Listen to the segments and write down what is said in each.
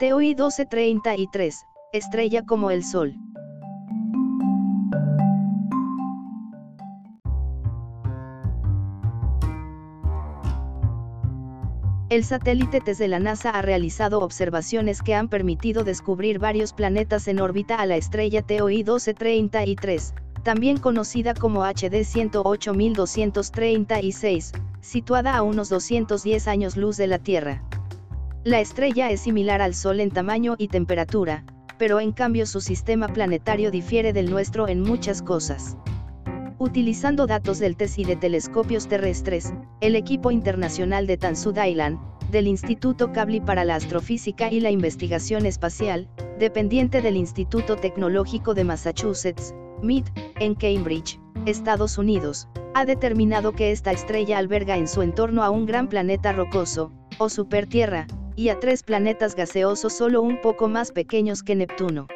TOI 1233, estrella como el Sol. El satélite TESS de la NASA ha realizado observaciones que han permitido descubrir varios planetas en órbita a la estrella TOI 1233, también conocida como HD 108236, situada a unos 210 años luz de la Tierra. La estrella es similar al Sol en tamaño y temperatura, pero en cambio su sistema planetario difiere del nuestro en muchas cosas. Utilizando datos del TESS y de telescopios terrestres, el equipo internacional de Tansud Island, del Instituto Kavli para la Astrofísica y la Investigación Espacial, dependiente del Instituto Tecnológico de Massachusetts, MIT, en Cambridge, Estados Unidos, ha determinado que esta estrella alberga en su entorno a un gran planeta rocoso, o supertierra, y a tres planetas gaseosos solo un poco más pequeños que Neptuno.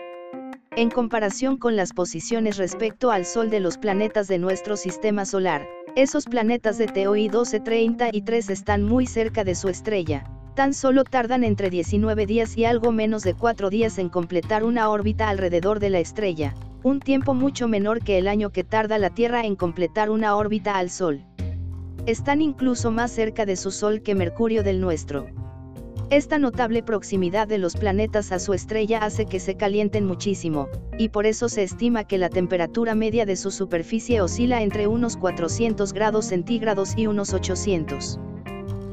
En comparación con las posiciones respecto al Sol de los planetas de nuestro sistema solar, esos planetas de TOI 1233 están muy cerca de su estrella, tan solo tardan entre 19 días y algo menos de 4 días en completar una órbita alrededor de la estrella, un tiempo mucho menor que el año que tarda la Tierra en completar una órbita al Sol. Están incluso más cerca de su Sol que Mercurio del nuestro. Esta notable proximidad de los planetas a su estrella hace que se calienten muchísimo, y por eso se estima que la temperatura media de su superficie oscila entre unos 400 grados centígrados y unos 800.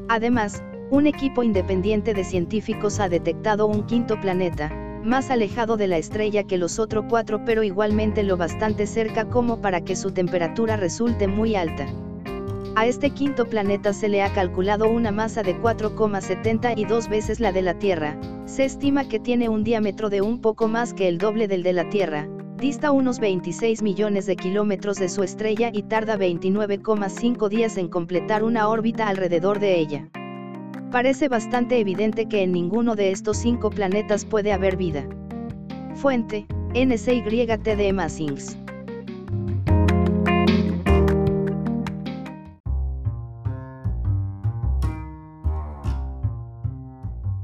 Además, un equipo independiente de científicos ha detectado un quinto planeta, más alejado de la estrella que los otros cuatro pero igualmente lo bastante cerca como para que su temperatura resulte muy alta. A este quinto planeta se le ha calculado una masa de 4,72 veces la de la Tierra, se estima que tiene un diámetro de un poco más que el doble del de la Tierra, dista unos 26 millones de kilómetros de su estrella y tarda 29,5 días en completar una órbita alrededor de ella. Parece bastante evidente que en ninguno de estos cinco planetas puede haber vida. Fuente, NCYT de Massings.